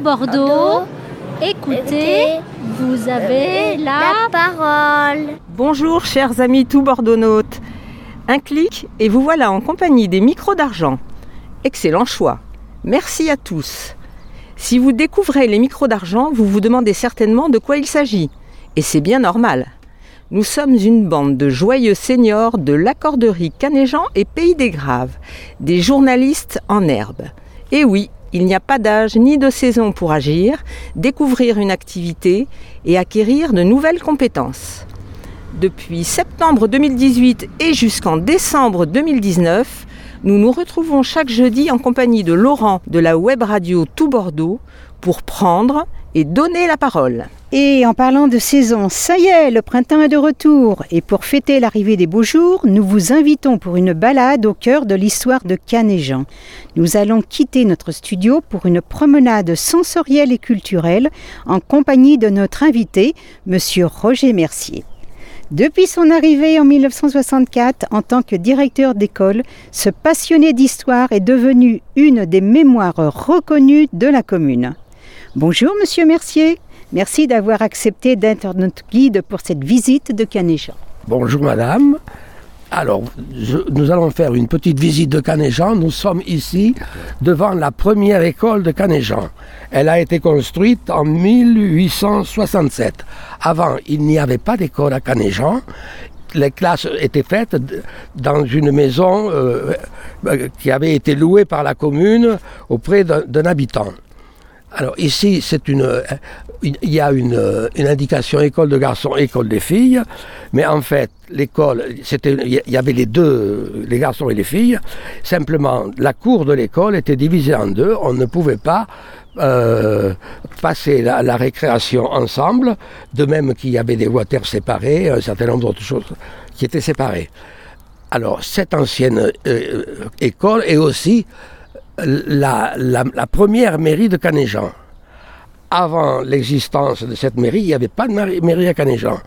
Bordeaux, écoutez, vous avez la... parole. Bonjour chers amis tout bordeauxnautes. Un clic et vous voilà en compagnie des micros d'argent. Excellent choix. Merci à tous. Si vous découvrez les micros d'argent, vous vous demandez certainement de quoi il s'agit. Et c'est bien normal. Nous sommes une bande de joyeux seniors de l'accorderie Canéjean et Pays des Graves, des journalistes en herbe. Et oui, il n'y a pas d'âge ni de saison pour agir, découvrir une activité et acquérir de nouvelles compétences. Depuis septembre 2018 et jusqu'en décembre 2019, nous nous retrouvons chaque jeudi en compagnie de Laurent de la web radio Tout Bordeaux pour prendre et donner la parole. Et en parlant de saison, ça y est, le printemps est de retour. Et pour fêter l'arrivée des beaux jours, nous vous invitons pour une balade au cœur de l'histoire de Canéjean. Nous allons quitter notre studio pour une promenade sensorielle et culturelle en compagnie de notre invité, Monsieur Roger Mercier. Depuis son arrivée en 1964 en tant que directeur d'école, ce passionné d'histoire est devenu une des mémoires reconnues de la commune. Bonjour Monsieur Mercier, merci d'avoir accepté d'être notre guide pour cette visite de Canéjean. Bonjour Madame. Alors, nous allons faire une petite visite de Canéjean. Nous sommes ici devant la première école de Canéjean. Elle a été construite en 1867. Avant, il n'y avait pas d'école à Canéjean. Les classes étaient faites dans une maison euh, euh, qui avait été louée par la commune auprès d'un habitant. Alors ici, c'est une, euh, il y a une, euh, une indication école de garçons, école des filles, mais en fait, l'école, il y avait les deux, les garçons et les filles. Simplement, la cour de l'école était divisée en deux. On ne pouvait pas euh, passer la, récréation ensemble, de même qu'il y avait des voitures séparées, un certain nombre d'autres choses qui étaient séparées. Alors, cette ancienne école est aussi la, première mairie de Canéjean. Avant l'existence de cette mairie, il n'y avait pas de mairie à Canéjean.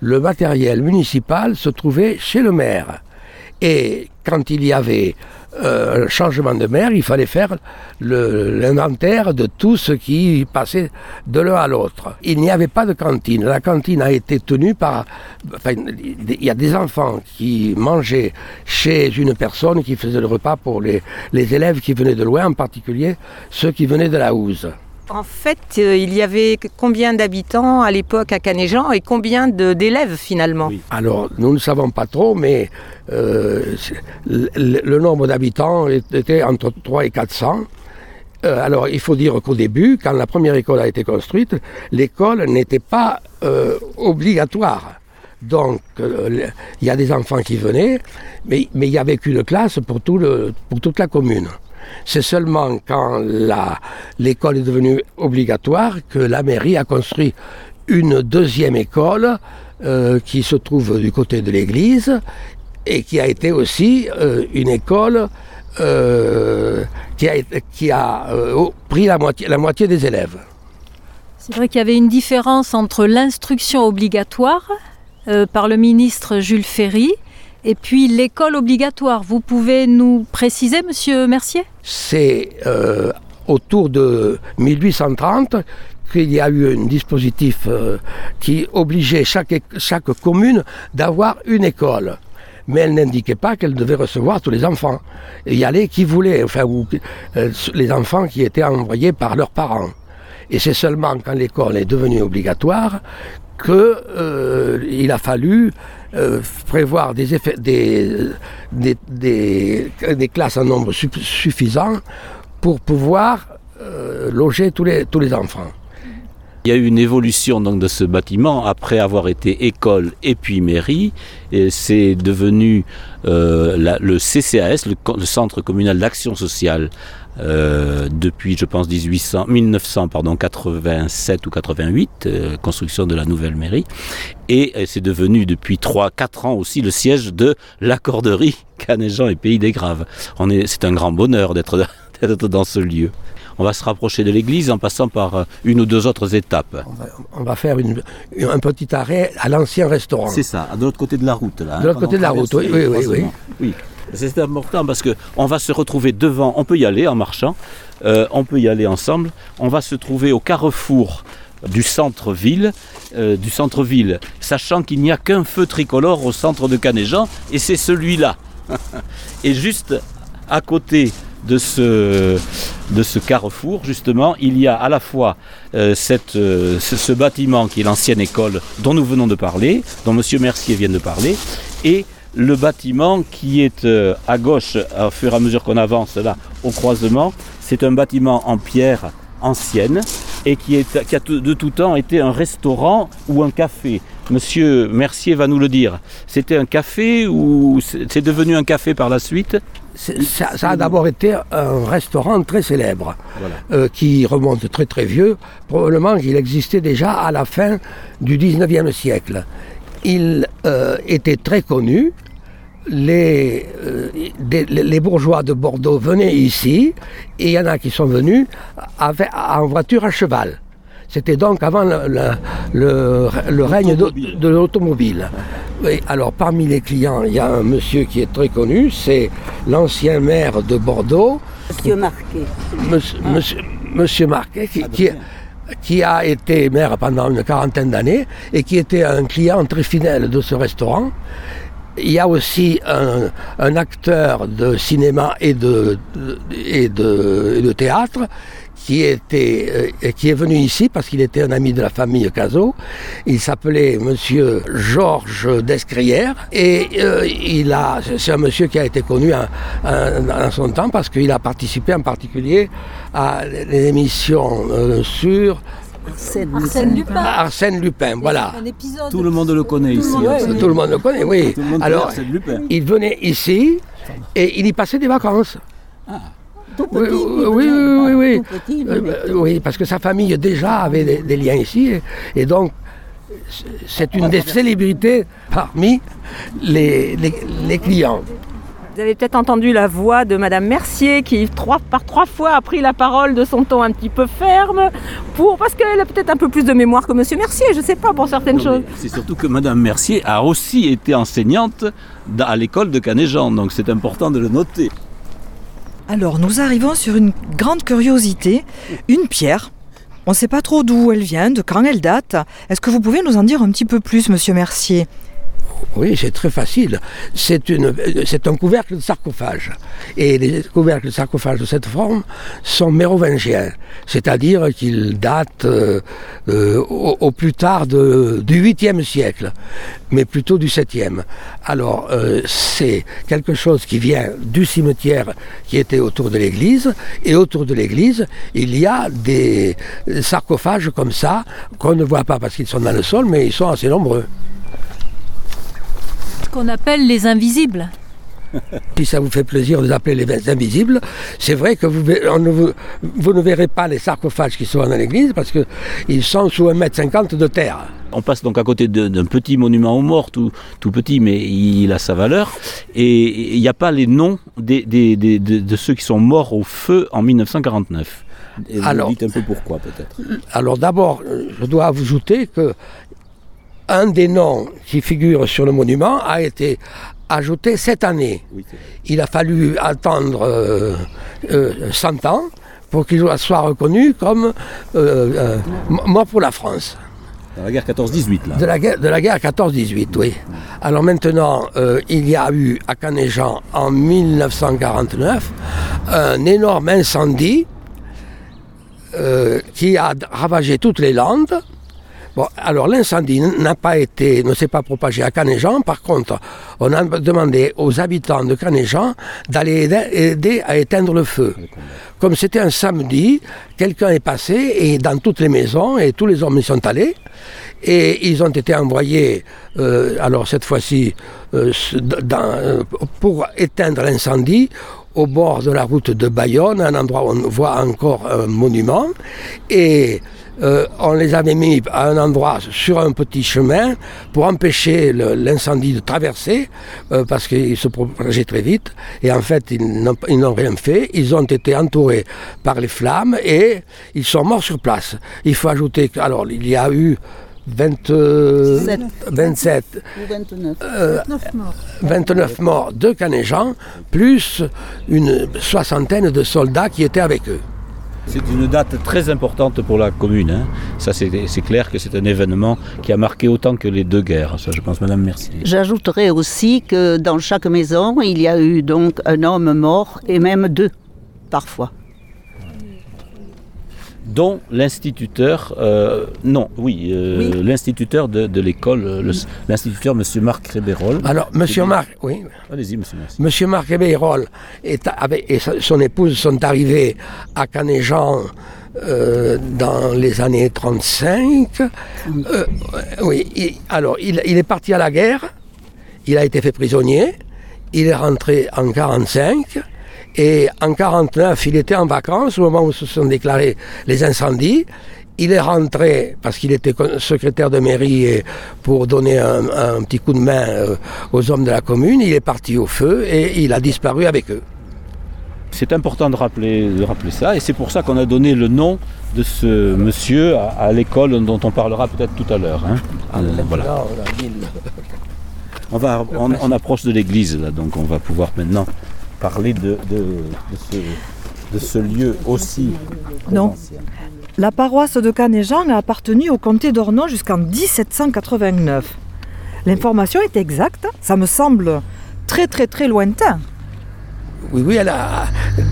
Le matériel municipal se trouvait chez le maire. Et quand il y avait euh, changement de maire, il fallait faire l'inventaire de tout ce qui passait de l'un à l'autre. Il n'y avait pas de cantine. La cantine a été tenue par... enfin, il y a des enfants qui mangeaient chez une personne qui faisait le repas pour les, les élèves qui venaient de loin, en particulier ceux qui venaient de la Houze. En fait, euh, il y avait combien d'habitants à l'époque à Canéjean et combien d'élèves finalement? Alors, nous ne savons pas trop, mais euh, le, nombre d'habitants était entre 3 et 400. Euh, alors, il faut dire qu'au début, quand la première école a été construite, l'école n'était pas obligatoire. Donc, il y a des enfants qui venaient, mais il n'y avait qu'une classe pour toute la commune. C'est seulement quand l'école est devenue obligatoire que la mairie a construit une deuxième école euh, qui se trouve du côté de l'église et qui a été aussi euh, une école euh, qui a, pris la moitié, des élèves. C'est vrai qu'il y avait une différence entre l'instruction obligatoire par le ministre Jules Ferry et puis l'école obligatoire. Vous pouvez nous préciser, monsieur Mercier? C'est euh, autour de 1830 qu'il y a eu un dispositif euh, qui obligeait chaque, commune d'avoir une école. Mais elle n'indiquait pas qu'elle devait recevoir tous les enfants. Il y allait qui voulait, enfin, ou, euh, les enfants qui étaient envoyés par leurs parents. Et c'est seulement quand l'école est devenue obligatoire que euh, a fallu euh, prévoir des, effets, des, classes en nombre su- suffisant pour pouvoir euh, loger tous les, enfants. Il y a eu une évolution donc de ce bâtiment après avoir été école et puis mairie. Et c'est devenu le CCAS, le Centre communal d'action sociale, euh, depuis je pense 1800, 1900 pardon 87 ou 88, euh, construction de la nouvelle mairie. Et euh, c'est devenu depuis 3-4 ans aussi le siège de l'accorderie Canéjean et Pays des Graves. On est, c'est un grand bonheur d'être d'être dans ce lieu. On va se rapprocher de l'église en passant par une ou deux autres étapes. On va, on va faire une- un petit arrêt à l'ancien restaurant. C'est ça, de l'autre côté de la route. Là, De l'autre côté de la route, oui, oui, oui, oui. C'est important parce que on va se retrouver devant, on peut y aller en marchant, Euh, on peut y aller ensemble. On va se trouver au carrefour du centre-ville, euh, du centre-ville, sachant qu'il n'y a qu'un feu tricolore au centre de Canéjan, et c'est celui-là. et juste à côté de ce, de ce carrefour, justement, il y a à la fois euh, cette, ce, ce bâtiment qui est l'ancienne école dont nous venons de parler, dont M. Mercier vient de parler, et le bâtiment qui est euh, à gauche, au fur et à mesure qu'on avance là, au croisement, c'est un bâtiment en pierre ancienne et qui, est, qui a de tout temps été un restaurant ou un café. Monsieur Mercier va nous le dire. C'était un café ou c'est devenu un café par la suite? Ça, ça a d'abord été un restaurant très célèbre, Voilà. euh, qui remonte très très vieux. Probablement qu'il existait déjà à la fin du 19e siècle. Il euh, était très connu. Les, euh, des- les- les bourgeois de Bordeaux venaient ici et il y en a qui sont venus avec- en voiture à cheval. C'était donc avant le, le- le- le règne de, de l'automobile. Alors parmi les clients, il y a un monsieur qui est très connu, c'est l'ancien maire de Bordeaux, Monsieur Marquet. monsieur, monsieur, monsieur Marquet, qui, qui- qui a été maire pendant une quarantaine d'années et qui était un client très fidèle de ce restaurant. Il y a aussi un, acteur de cinéma et de, et de théâtre qui, était, euh, qui est venu ici parce qu'il était un ami de la famille Cazot. Il s'appelait monsieur Georges Descrières et euh, il a, c'est un monsieur qui a été connu en, son temps parce qu'il a participé en particulier à l'émission euh, sur Arsène Lupin. Arsène Lupin. Voilà. Un épisode. Tout le monde le connaît ici. Tout le monde le connaît, oui. Tout le monde connaît Alors, Lupin. il venait ici et il y passait des vacances. Tout Oui, petit. oui, oui. Tout petit, Euh, oui, parce que sa famille déjà avait des, des liens ici et, et donc c'est- une des célébrités parmi les, les- les clients. Vous avez peut-être entendu la voix de Madame Mercier qui trois, par trois fois a pris la parole de son ton un petit peu ferme pour parce qu'elle a peut-être un peu plus de mémoire que Monsieur Mercier, je ne sais pas pour certaines Non, choses. C'est surtout que Madame Mercier a aussi été enseignante à l'école de Canéjan, donc c'est important de le noter. Alors, nous arrivons sur une grande curiosité, une pierre. On ne sait pas trop d'où elle vient, de quand elle date. Est-ce que vous pouvez nous en dire un petit peu plus, monsieur Mercier? Oui, c'est très facile. C'est une, c'est un couvercle de sarcophage. Et les couvercles de sarcophage de cette forme sont mérovingiens, c'est-à-dire qu'ils datent euh, euh, au, plus tard du 8e siècle, mais plutôt du 7e. Alors, euh, c'est quelque chose qui vient du cimetière qui était autour de l'église, et autour de l'église, il y a des sarcophages comme ça, qu'on ne voit pas parce qu'ils sont dans le sol, mais ils sont assez nombreux. Qu'on appelle les invisibles. Si ça vous fait plaisir de les appeler les invisibles, c'est vrai que vous, ne vous, vous ne verrez pas les sarcophages qui sont dans l'église parce qu'ils sont sous 1m50 de terre. On passe donc à côté d'un petit monument aux morts, tout, tout petit, mais il a sa valeur. Et il n'y a pas les noms des, des- des- de, de ceux qui sont morts au feu en 1949. Et vous Alors- dites un peu pourquoi peut-être. Alors d'abord, euh, je dois vous ajouter que un des noms qui figure sur le monument a été ajouté cette année. Il a fallu attendre euh, euh, 100 ans pour qu'il soit reconnu comme euh, euh, mort pour la France. Dans la guerre 14-18 là. De la guerre, de la guerre 14-18, oui. Alors maintenant, euh, il y a eu à Canéjan en 1949 un énorme incendie euh, qui a ravagé toutes les Landes. Bon, alors l'incendie n'a pas été, ne s'est pas propagé à Canéjan. Par contre, on a demandé aux habitants de Canéjan d'aller aider, à éteindre le feu. Comme c'était un samedi, quelqu'un est passé et dans toutes les maisons et tous les hommes y sont allés. Et ils ont été envoyés, euh, alors cette fois-ci, euh, euh, pour éteindre l'incendie au bord de la route de Bayonne, un endroit où on voit encore un monument. Et euh, on les avait mis à un endroit sur un petit chemin pour empêcher l'incendie de traverser, euh, parce qu'il se propageait très vite. Et en fait, ils n'ont rien fait. Ils ont été entourés par les flammes et ils sont morts sur place. Il faut ajouter que, alors, il y a eu 20, euh, Sept. 27 Ou 29. 29 morts de plus une soixantaine de soldats qui étaient avec eux. C'est une date très importante pour la commune. hein. Ça, c'est clair que c'est un événement qui a marqué autant que les deux guerres. Ça. J'ajouterais aussi que dans chaque maison, il y a eu donc un homme mort et même deux, parfois. Dont l'instituteur, euh, non, oui, euh, l'instituteur de, de l'école, le- l'instituteur Monsieur Marc Rébérol. Alors, Monsieur Marc, oui, Allez-y, Monsieur Marc. Est avec, et son épouse sont arrivés à Canéjan euh, dans les années 35. Euh, oui, il- alors il, il est parti à la guerre, il a été fait prisonnier, il est rentré en 45 et en 49 il était en vacances au moment où se sont déclarés les incendies. Il est rentré parce qu'il était secrétaire de mairie et pour donner un, un petit coup de main euh, aux hommes de la commune. Il est parti au feu et il a disparu avec eux. C'est important de rappeler, de rappeler ça, et c'est pour ça qu'on a donné le nom de ce monsieur à, à l'école dont on parlera peut-être tout à l'heure. hein. Euh, voilà. On, on approche de l'église, là, donc on va pouvoir maintenant parler de, de, de ce, de ce lieu aussi. Non. ancien. La paroisse de Canéjan a appartenu au comté d'Ornon jusqu'en 1789. L'information est exacte, ça me semble très très très lointain. Oui, oui, elle a,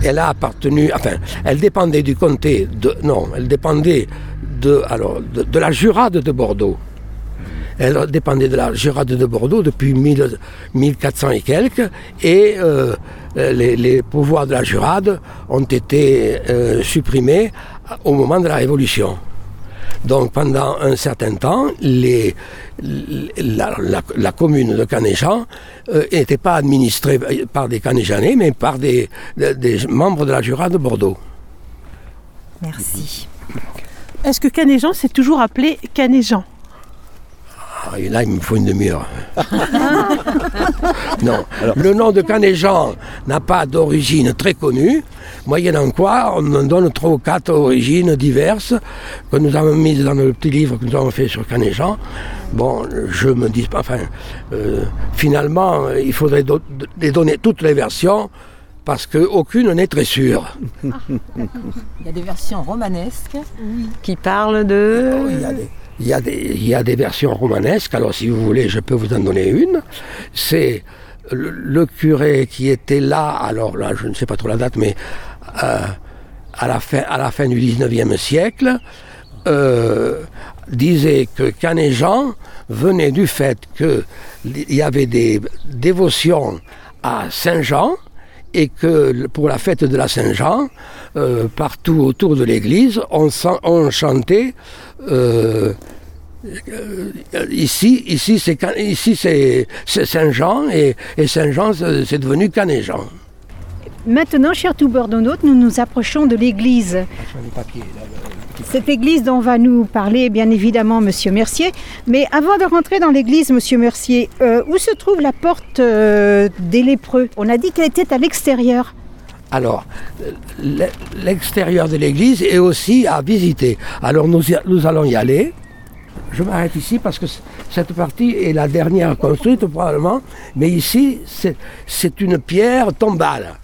elle a appartenu, enfin, elle dépendait du comté de, non, elle dépendait de, alors, de, de la Jurade de Bordeaux. Elle dépendait de la Jurade de Bordeaux depuis 1000 1400 et quelques, et euh, les, pouvoirs de la Jurade ont été euh, supprimés au moment de la Révolution. Donc pendant un certain temps, la, commune de Canéjan euh, n'était pas administrée par des Canéjanais, mais par des, membres de la Jura de Bordeaux. Merci. Est-ce que Canéjan s'est toujours appelé Canéjan et là, il me faut une demi-heure. non, le nom de Canéjan n'a pas d'origine très connue. Moyennant quoi, on en donne trois ou quatre origines diverses que nous avons mises dans le petit livre que nous avons fait sur Canéjan. Bon, je me dis, enfin, euh, finalement, il faudrait do- les donner toutes les versions parce qu'aucune n'est très sûre. Il y a des versions romanesques qui parlent de... Oh, Il y, a des, il, y a des, il y a des versions romanesques, alors si vous voulez, je peux vous en donner une. C'est le, curé qui était là, alors là, je ne sais pas trop la date, mais euh, à, la fin, à la fin du 19e siècle, euh, disait que Canéjan venait du fait qu'il y avait des dévotions à Saint-Jean et que pour la fête de la Saint-Jean, euh, partout autour de l'église, on, on chantait euh, euh, ici, c'est Saint-Jean et, Saint-Jean c'est devenu Canéjean. Maintenant, chers tout nous nous approchons de l'église. Cette église dont va nous parler bien évidemment Monsieur Mercier. Mais avant de rentrer dans l'église, Monsieur Mercier, euh, où se trouve la porte des lépreux? On a dit qu'elle était à l'extérieur. Alors, l'e- l'extérieur de l'église est aussi à visiter. Alors nous, allons y aller. Je m'arrête ici parce que cette partie est la dernière construite probablement. Mais ici, c'est une pierre tombale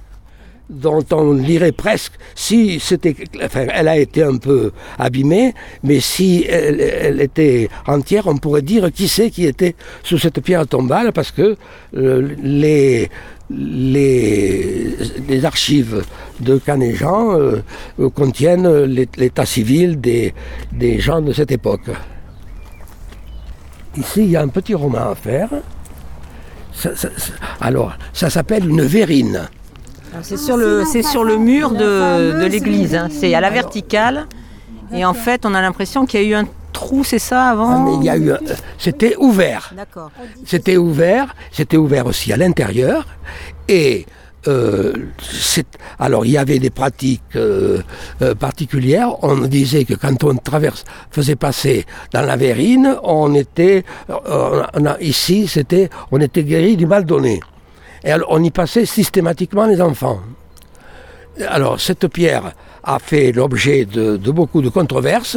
dont on dirait presque, si c'était, enfin, elle a été un peu abîmée, mais si elle, était entière, on pourrait dire qui c'est qui était sous cette pierre tombale, parce que les, les, les archives de Canéjan euh, contiennent l'é- l'état civil des, des gens de cette époque. Ici, il y a un petit roman à faire. Alors, ça s'appelle une verrine. C'est sur, le, c'est sur le mur de, de l'église, hein. c'est à la verticale. Et en fait, on a l'impression qu'il y a eu un trou, c'est ça, Ah, avant mais il y a eu, un- c'était ouvert. D'accord. C'était ouvert, c'était ouvert aussi à l'intérieur. Et euh, c'est- alors il y avait des pratiques euh, euh, particulières. On disait que quand on traverse, faisait passer dans la verrine, on était euh, on a- ici, c'était on était guéri du mal donné. Et on y passait systématiquement les enfants. Alors, cette pierre a fait l'objet de, beaucoup de controverses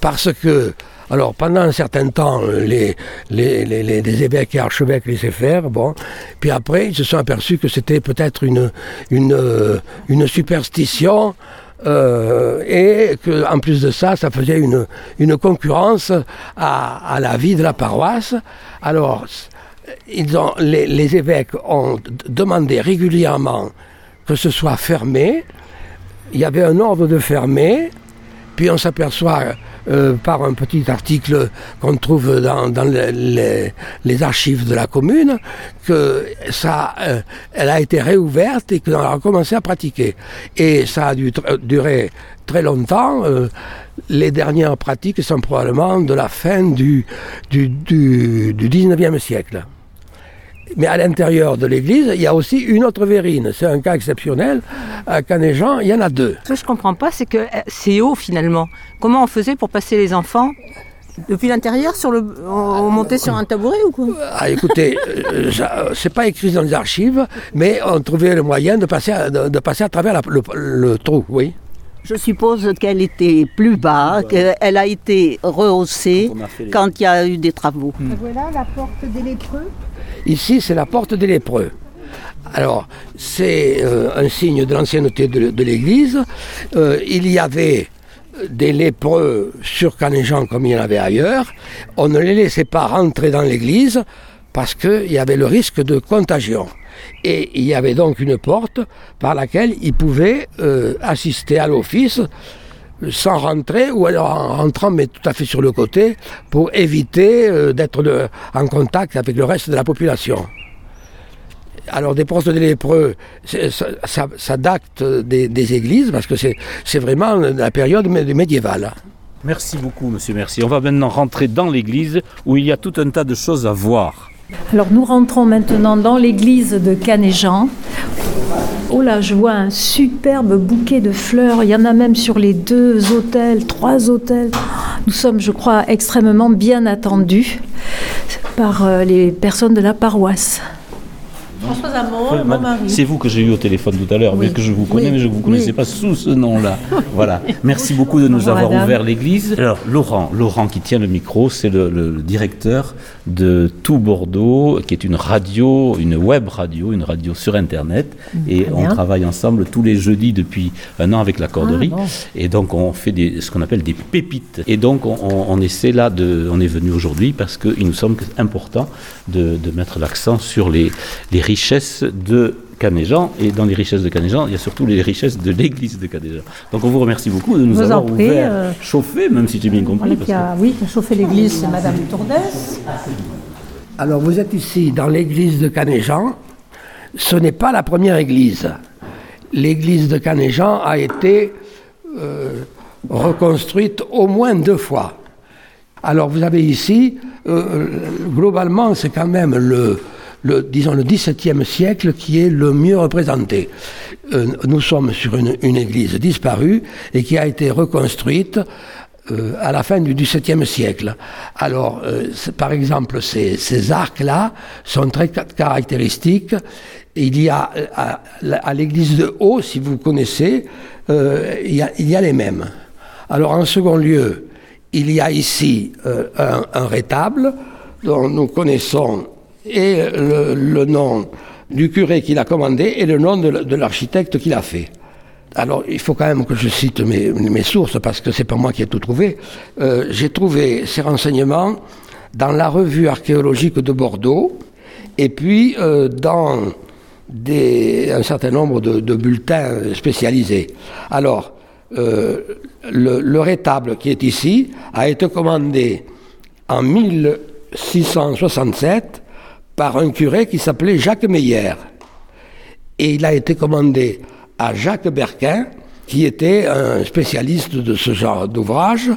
parce que, alors, pendant un certain temps, les, les, les- les- évêques et archevêques laissaient faire, bon. Puis après, ils se sont aperçus que c'était peut-être une, une, une superstition euh, et qu'en plus de ça, ça faisait une, une concurrence à, à la vie de la paroisse. Alors, ont, les, évêques ont demandé régulièrement que ce soit fermé. Il y avait un ordre de fermer, puis on s'aperçoit euh, par un petit article qu'on trouve dans, dans le- les, archives de la commune que ça, euh, a été réouverte et qu'on a commencé à pratiquer. Et ça a dû durer très longtemps. euh, les dernières pratiques sont probablement de la fin du, du, du, du 19e siècle. Mais à l'intérieur de l'église, il y a aussi une autre verrine. C'est un cas exceptionnel. À Canéjean, il y en a deux. Ce que je comprends pas, c'est que euh, c'est haut finalement. Comment on faisait pour passer les enfants depuis l'intérieur sur le, on, on montait sur un tabouret ou quoi Ah, écoutez, euh, c'est pas écrit dans les archives, mais on trouvait le moyen de passer à, de, de passer à travers la- le, le trou, oui. Je suppose qu'elle était plus bas, qu'elle a été rehaussée les- quand il y a eu des travaux. Voilà la porte des lépreux. Ici, c'est la porte des lépreux. Alors, c'est euh, un signe de l'ancienneté de, l'Église. Euh, il y avait des lépreux sur comme il y en avait ailleurs. On ne les laissait pas rentrer dans l'Église parce qu'il y avait le risque de contagion. Et il y avait donc une porte par laquelle ils pouvaient euh, assister à l'office sans rentrer ou alors en rentrant mais tout à fait sur le côté pour éviter euh, d'être en contact avec le reste de la population. Alors des postes de lépreux, ça, date des, des églises parce que c'est vraiment la période mé- médiévale. Merci beaucoup, monsieur Mercier. On va maintenant rentrer dans l'église où il y a tout un tas de choses à voir. Alors nous rentrons maintenant dans l'église de Canéjean. Oh là, je vois un superbe bouquet de fleurs. Il y en a même sur les deux hôtels, trois hôtels. Nous sommes, je crois, extrêmement bien attendus par euh, les personnes de la paroisse. Françoise Amon, mon mari. C'est vous que j'ai eu au téléphone tout à l'heure, mais que je vous connais, Oui. mais je ne vous connaissais Oui. pas sous ce nom-là. voilà. Merci beaucoup de nous Bonjour, avoir madame. ouvert l'église. Alors, Laurent, Laurent qui tient le micro, c'est le, le directeur de Tout Bordeaux, qui est une radio, une web radio, une radio sur Internet. Et on bien. travaille ensemble tous les jeudis depuis un an avec la corderie. Ah, bon. Et donc, on fait des, ce qu'on appelle des pépites. Et donc, on, on- on essaie là de. On est venu aujourd'hui parce qu'il nous semble important de, de mettre l'accent sur les, les richesses de Canéjean. Et dans les richesses de Canéjean, il y a surtout les richesses de l'église de Canéjean. Donc, on vous remercie beaucoup de nous Vous avoir prie, ouvert, euh, chauffé, même si j'ai bien compris. Parce oui, qui a chauffé l'église, c'est Madame Tourdès. Alors vous êtes ici dans l'église de Canéjean. Ce n'est pas la première église. L'église de Canéjean a été euh, reconstruite au moins deux fois. Alors vous avez ici, euh, globalement, c'est quand même le, le, disons, le XVIIe siècle qui est le mieux représenté. Euh, nous sommes sur une, église disparue et qui a été reconstruite euh, à la fin du XVIIe siècle. Alors, euh, par exemple, ces, arcs-là sont très ca- caractéristiques. Il y a à, l'église de Haut, si vous connaissez, il, y a, les mêmes. Alors, en second lieu, il y a ici un, un rétable dont nous connaissons et le, nom du curé qui l'a commandé et le nom de, l'architecte qui l'a fait. Alors, il faut quand même que je cite mes, sources parce que c'est pas moi qui ai tout trouvé. Euh, J'ai trouvé ces renseignements dans la revue archéologique de Bordeaux et puis euh, dans un certain nombre de, de bulletins spécialisés. Alors, euh, le, le rétable qui est ici a été commandé en 1667 par un curé qui s'appelait Jacques Meyer. Et il a été commandé à Jacques Berquin, qui était un spécialiste de ce genre d'ouvrage.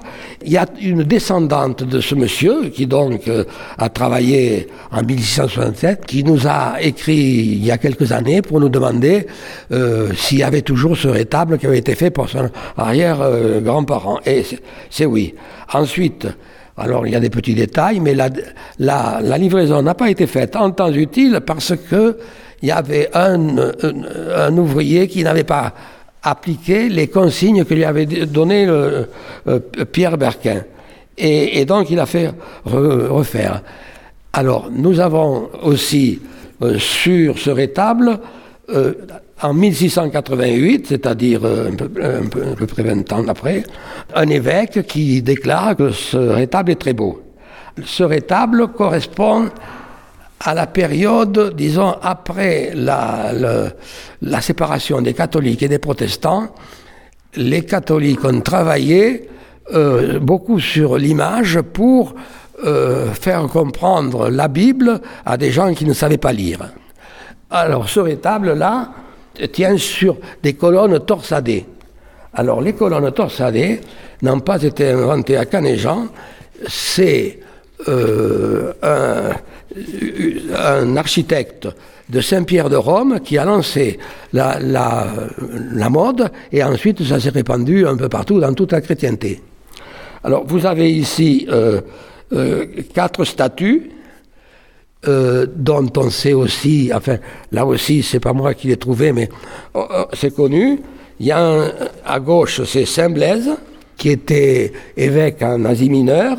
Il y a une descendante de ce monsieur, qui donc euh, a travaillé en 1667, qui nous a écrit il y a quelques années pour nous demander euh, s'il y avait toujours ce rétable qui avait été fait pour son arrière-grand-parent. Et c'est- c'est oui. Ensuite, alors il y a des petits détails, mais la, livraison n'a pas été faite en temps utile parce que il y avait un, ouvrier qui n'avait pas appliqué les consignes que lui avait donné le, euh, Pierre Berquin. Et, donc il a fait re- refaire. Alors nous avons aussi euh, sur ce rétable euh, En 1688, c'est-à-dire euh, un peu, un peu- près 20 ans après, un évêque qui déclare que ce rétable est très beau. Ce rétable correspond à la période, disons, après la, la séparation des catholiques et des protestants, les catholiques ont travaillé euh, beaucoup sur l'image pour euh, faire comprendre la Bible à des gens qui ne savaient pas lire. Alors ce rétable-là tient sur des colonnes torsadées. Alors les colonnes torsadées n'ont pas été inventées à Canéjan, c'est euh, un, architecte de Saint-Pierre de Rome qui a lancé la, la- la mode et ensuite ça s'est répandu un peu partout dans toute la chrétienté. Alors vous avez ici euh, euh, quatre statues euh, dont on sait aussi, enfin là aussi c'est pas moi qui l'ai trouvé mais oh, oh, c'est connu. Il y a à gauche c'est Saint Blaise qui était évêque en Asie mineure.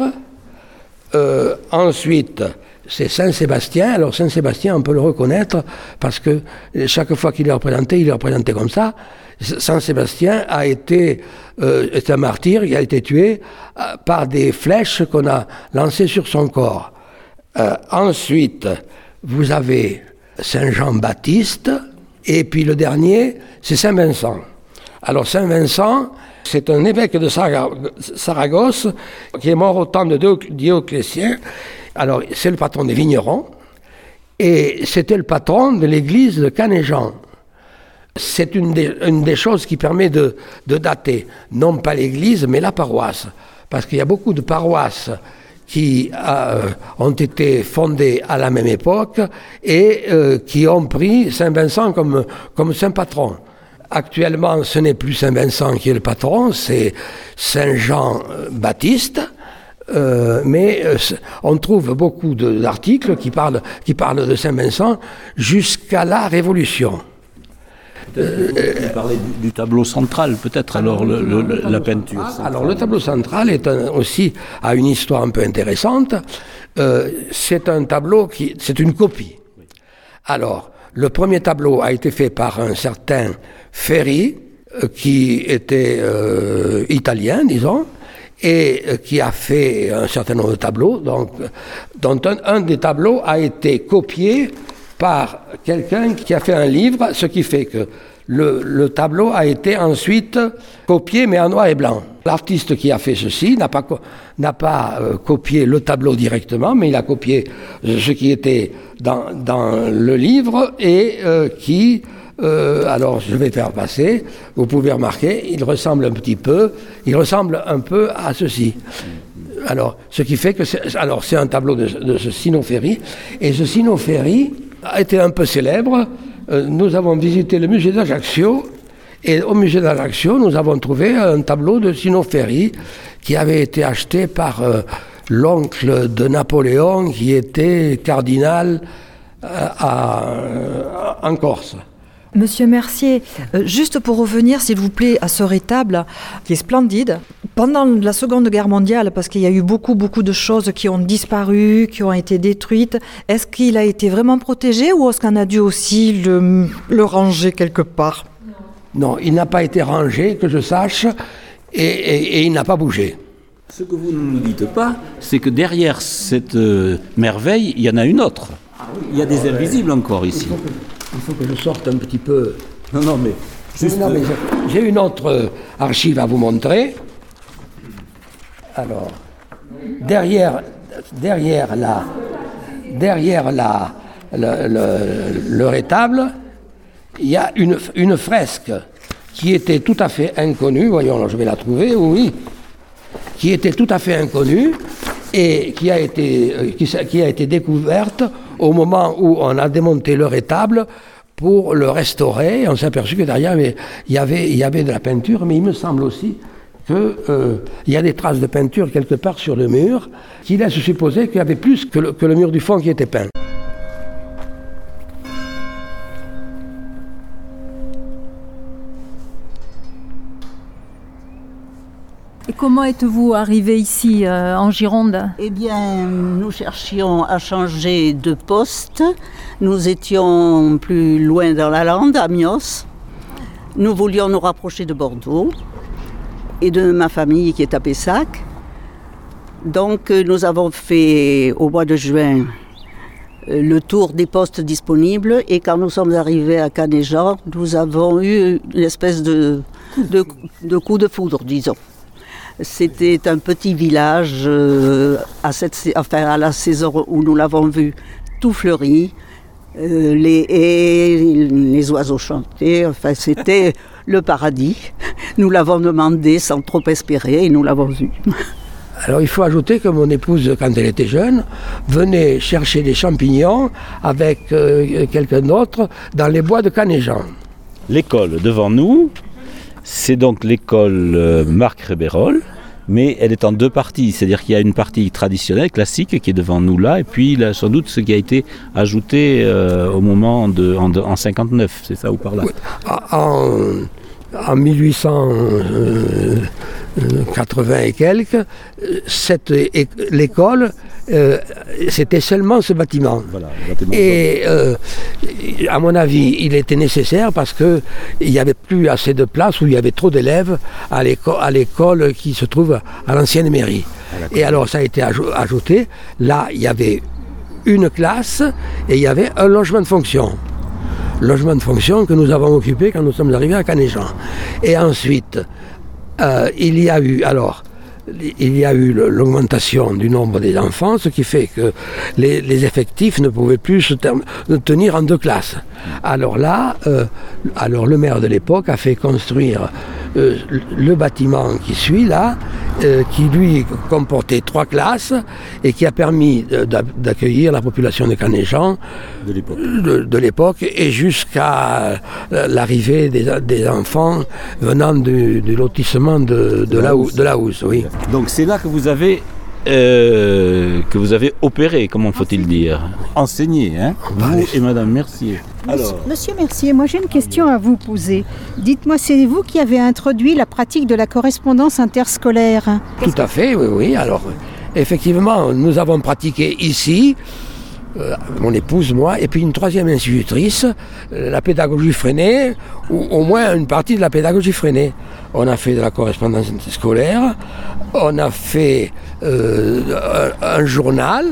Euh, ensuite, c'est Saint-Sébastien. Alors Saint-Sébastien, on peut le reconnaître parce que chaque fois qu'il est représenté, il est représenté comme ça. Saint-Sébastien a été euh, est un martyr, il a été tué par des flèches qu'on a lancées sur son corps. Euh, ensuite, vous avez Saint Jean-Baptiste, et puis le dernier, c'est Saint Vincent. Alors Saint Vincent, c'est un évêque de Sara- Saragosse qui est mort au temps de Dio- Dioclétien. Alors c'est le patron des vignerons, et c'était le patron de l'église de Canéjan. C'est une des, choses qui permet de dater, non pas l'église, mais la paroisse. Parce qu'il y a beaucoup de paroisses qui euh, ont été fondées à la même époque et euh, qui ont pris Saint-Vincent comme, comme saint patron. Actuellement, ce n'est plus Saint-Vincent qui est le patron, c'est Saint-Jean-Baptiste. Euh, mais on trouve beaucoup d'articles qui parlent, qui parlent de Saint-Vincent jusqu'à la Révolution. Vous parlez du, du tableau central, peut-être, alors, le- le- le- la peinture. Alors le tableau central est un- aussi a une histoire un peu intéressante. Euh, c'est un tableau qui, c'est une copie. Alors le premier tableau a été fait par un certain Ferry euh, qui était euh, italien, disons, et euh, qui a fait un certain nombre de tableaux. Donc, euh, dont un, un des tableaux a été copié par quelqu'un qui a fait un livre, ce qui fait que le, le tableau a été ensuite copié, mais en noir et blanc. L'artiste qui a fait ceci n'a pas, euh, copié le tableau directement, mais il a copié ce qui était dans, le livre et euh, qui, euh, alors je vais faire passer, vous pouvez remarquer, il ressemble un petit peu, il ressemble un peu à ceci. Alors, ce qui fait que c'est, alors c'est un tableau de, de ce Sino et ce a été un peu célèbre. Euh, nous avons visité le musée d'Ajaccio, et au musée d'Ajaccio, nous avons trouvé un tableau de Sino Ferry qui avait été acheté par euh, l'oncle de Napoléon, qui était cardinal euh, à- en Corse. Monsieur Mercier, euh, juste pour revenir, s'il vous plaît, à ce rétable qui est splendide. Pendant la Seconde Guerre mondiale, parce qu'il y a eu beaucoup, beaucoup de choses qui ont disparu, qui ont été détruites, est-ce qu'il a été vraiment protégé ou est-ce qu'on a dû aussi le, le ranger quelque part? Non, il n'a pas été rangé, que je sache, et, et- et il n'a pas bougé. Ce que vous ne nous dites pas, c'est que derrière cette euh, merveille, il y en a une autre. Il y a des invisibles encore ici. Il faut que je sorte un petit peu. Non, non, mais. Non, mais j'ai- une autre euh, archive à vous montrer. Alors, derrière, derrière, la, derrière la, le, le- le rétable, il y a une, une fresque qui était tout à fait inconnue. Voyons, je vais la trouver, oui. Qui était tout à fait inconnue et qui a été, euh, qui, a été découverte au moment où on a démonté le rétable pour le restaurer. On s'est aperçu que derrière, il y avait, de la peinture, mais il me semble aussi qu'il y a des traces de peinture quelque part sur le mur qui laissent supposer qu'il y avait plus que le mur du fond qui était peint. Comment êtes-vous arrivé ici euh, en Gironde? Eh bien, nous cherchions à changer de poste. Nous étions plus loin dans la lande, à Mios. Nous voulions nous rapprocher de Bordeaux et de ma famille qui est à Pessac. Donc euh, nous avons fait au mois de juin euh, le tour des postes disponibles et quand nous sommes arrivés à Canéjan, nous avons eu une espèce de, de, de coup de foudre, disons. C'était un petit village euh, à, cette, enfin, à la saison où nous l'avons vu tout fleuri. Euh, les haies, les oiseaux chantaient, enfin c'était le paradis. Nous l'avons demandé sans trop espérer et nous l'avons vu. Alors il faut ajouter que mon épouse, quand elle était jeune, venait chercher des champignons avec euh, quelqu'un d'autre dans les bois de Canéjan. L'école devant nous, c'est donc l'école euh, Marc Rébérol, mais elle est en deux parties. C'est-à-dire qu'il y a une partie traditionnelle, classique, qui est devant nous là, et puis là, sans doute ce qui a été ajouté euh, au moment de en, en 59, c'est ça ou par là? En, en 1880 et quelques, euh, cette l'école, euh, c'était seulement ce bâtiment. Voilà, le bâtiment Et euh, à mon avis, il était nécessaire parce qu'il n'y avait plus assez de place où il y avait trop d'élèves à l'éco- à l'école qui se trouve à l'ancienne mairie. Et alors ça a été ajou- ajouté. Là, il y avait une classe et il y avait un logement de fonction. Logement de fonction que nous avons occupé quand nous sommes arrivés à Canéjan. Et ensuite, euh, il y a eu alors l'augmentation du nombre des enfants, ce qui fait que les, effectifs ne pouvaient plus se tenir en deux classes. Alors là, euh, le maire de l'époque a fait construire euh, le bâtiment qui suit là, euh, qui lui comportait trois classes et qui a permis d'accueillir la population de Canéjan de l'époque. et jusqu'à euh, l'arrivée des, des enfants venant du, du lotissement de, de, la, la Housse, oui. Donc c'est là que vous avez euh, que vous avez opéré, comment faut-il dire Enseigné, hein Vous et Madame Mercier. Alors, Monsieur Mercier, moi j'ai une question à vous poser. Dites-moi, c'est vous qui avez introduit la pratique de la correspondance interscolaire Tout à fait, oui, oui. Alors, effectivement, nous avons pratiqué ici, euh, mon épouse, moi, et puis une troisième institutrice, euh, la pédagogie freinée, ou au moins une partie de la pédagogie freinée. On a fait de la correspondance scolaire, on a fait euh, un, un journal.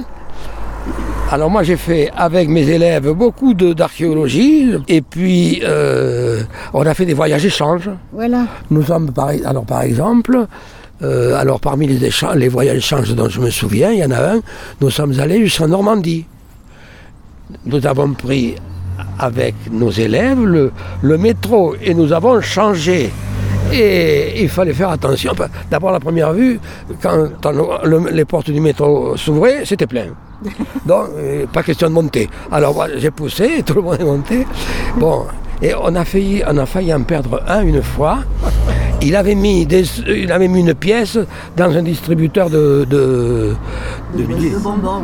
Alors moi j'ai fait avec mes élèves beaucoup d'archéologie et puis euh, on a fait des voyages échanges. Voilà. Nous sommes par, alors par exemple, alors parmi les, échanges, les voyages échanges dont je me souviens, il y en a un, nous sommes allés jusqu'en Normandie. Nous avons pris avec nos élèves le, le métro et nous avons changé. Et il fallait faire attention. D'abord, la première vue, quand on- le- les portes du métro s'ouvraient, c'était plein. Donc, euh, pas question de monter. Alors, j'ai poussé, tout le monde est monté. Bon, et on a failli, on a failli en perdre un une fois. Il avait mis, des, il avait mis une pièce dans un distributeur de, de, de,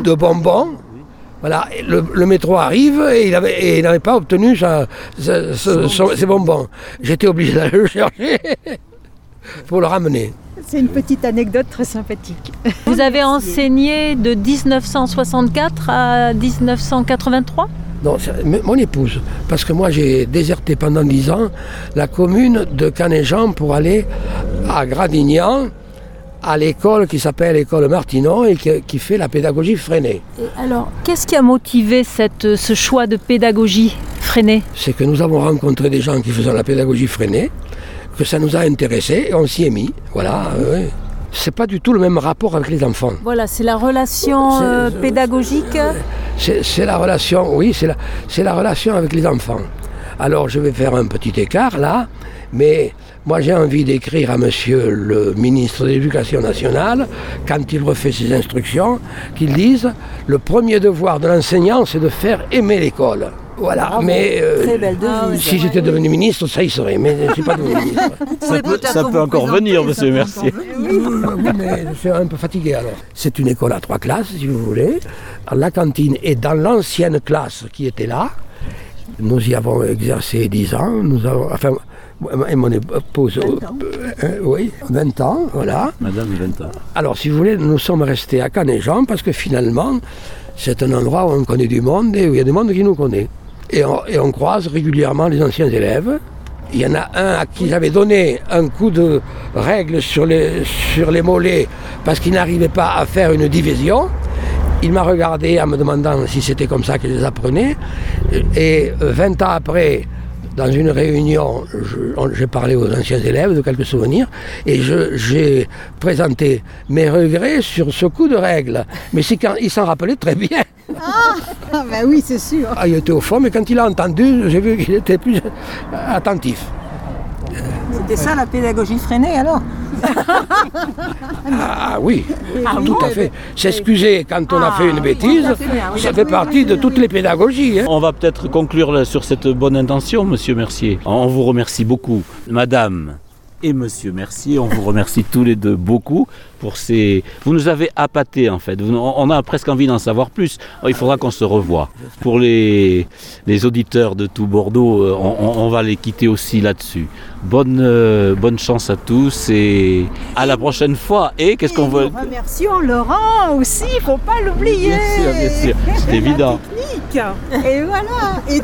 de bonbons. Voilà, le, le métro arrive et il n'avait pas obtenu sa- sa- sa- son- ses bonbons. J'étais obligé d'aller le chercher pour le ramener. C'est une petite anecdote très sympathique. Vous avez enseigné de 1964 à 1983 Non, mon épouse. Parce que moi, j'ai déserté pendant dix ans la commune de Canéjan pour aller à Gradignan, à l'école qui s'appelle l'école Martinon et qui, qui fait la pédagogie freinée. Et alors, qu'est-ce qui a motivé cette, ce choix de pédagogie freinée? C'est que nous avons rencontré des gens qui faisaient la pédagogie freinée, que ça nous a intéressés et on s'y est mis. Voilà. euh. C'est pas du tout le même rapport avec les enfants. Voilà, c'est la relation euh, c'est- pédagogique. C'est la relation, oui, c'est la, c'est la relation avec les enfants. Alors je vais faire un petit écart là, mais moi j'ai envie d'écrire à monsieur le ministre de l'Éducation nationale, quand il refait ses instructions, qu'il dise le premier devoir de l'enseignant c'est de faire aimer l'école. Voilà, mais euh, si j'étais devenu ministre, ça y serait, mais je ne suis pas devenu ministre. ça peut, ça peut encore venir, monsieur Mercier. Oui, mais je suis un peu fatigué alors. C'est une école à trois classes, si vous voulez. La cantine est dans l'ancienne classe qui était là. Nous y avons exercé 10 ans. Nous avons, enfin, moi et mon épouse, euh, oui, 20 ans, voilà. Madame 20 ans. Alors, si vous voulez, nous sommes restés à Canéjan parce que finalement, c'est un endroit où on connaît du monde et où il y a du monde qui nous connaît. Et on, et on croise régulièrement les anciens élèves. Il y en a un à qui j'avais donné un coup de règle sur les, sur les mollets parce qu'il n'arrivait pas à faire une division. Il m'a regardé en me demandant si c'était comme ça que je les apprenais. Et 20 ans après, dans une réunion, j'ai parlé aux anciens élèves de quelques souvenirs et j'ai présenté mes regrets sur ce coup de règle. Mais c'est quand il s'en rappelait très bien. Ah, ben oui, c'est sûr. Ah, il était au fond, mais quand il a entendu, j'ai vu qu'il était plus attentif. C'était ça la pédagogie freinée alors? Ah oui, tout à fait. S'excuser quand on a fait une bêtise, ça fait partie de toutes les pédagogies. hein. On va peut-être conclure sur cette bonne intention, monsieur Mercier. On vous remercie beaucoup. Madame et monsieur Mercier, on vous remercie tous les deux beaucoup pour ces... Vous nous avez appâtés en fait. On a presque envie d'en savoir plus. Il faudra qu'on se revoie. Pour les, les auditeurs de tout Bordeaux, euh, on, on- on va les quitter aussi là-dessus. Bonne, euh, bonne chance à tous et à la prochaine fois. Et qu'est-ce qu'on veut remercions Laurent aussi, il faut pas l'oublier. Bien sûr, bien sûr. C'est évident. Et voilà. Et,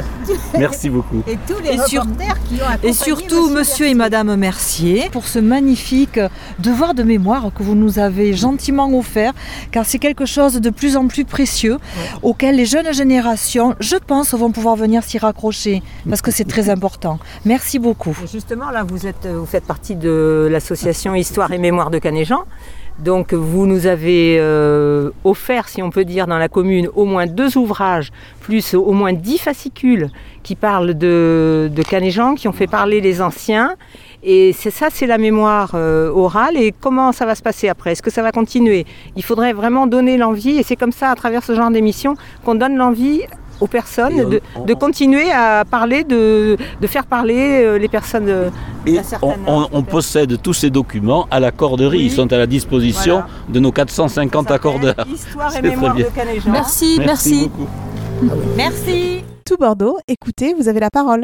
Merci beaucoup. et tous les Et sur- reporters qui ont accompagné Et surtout, monsieur et madame Mercier, pour ce magnifique devoir de mémoire que vous nous avez gentiment offert, car c'est quelque chose de plus en plus précieux, auquel les jeunes générations, je pense, vont pouvoir venir s'y raccrocher, parce que c'est très important. Merci beaucoup. Et Justement, là, vous, êtes, vous faites partie de l'association Histoire et Mémoire de Canéjan. Donc, vous nous avez euh, offert, si on peut dire, dans la commune, au moins deux ouvrages, plus au moins dix fascicules qui parlent de, de Canéjan, qui ont fait parler les anciens. Et c'est ça, c'est la mémoire euh, orale. Et comment ça va se passer après? Est-ce que ça va continuer? Il faudrait vraiment donner l'envie, et c'est comme ça, à travers ce genre d'émission, qu'on donne l'envie aux personnes de, on- de continuer à parler, de, de faire parler euh, les personnes euh, Et on, âge, on- on peut-être. possède tous ces documents à la corderie. Oui. Ils sont à la disposition Voilà. de nos 450 Ça accordeurs. Histoire et mémoire de Canéjan. Merci, merci. beaucoup. Merci. Tout Bordeaux, écoutez, vous avez la parole.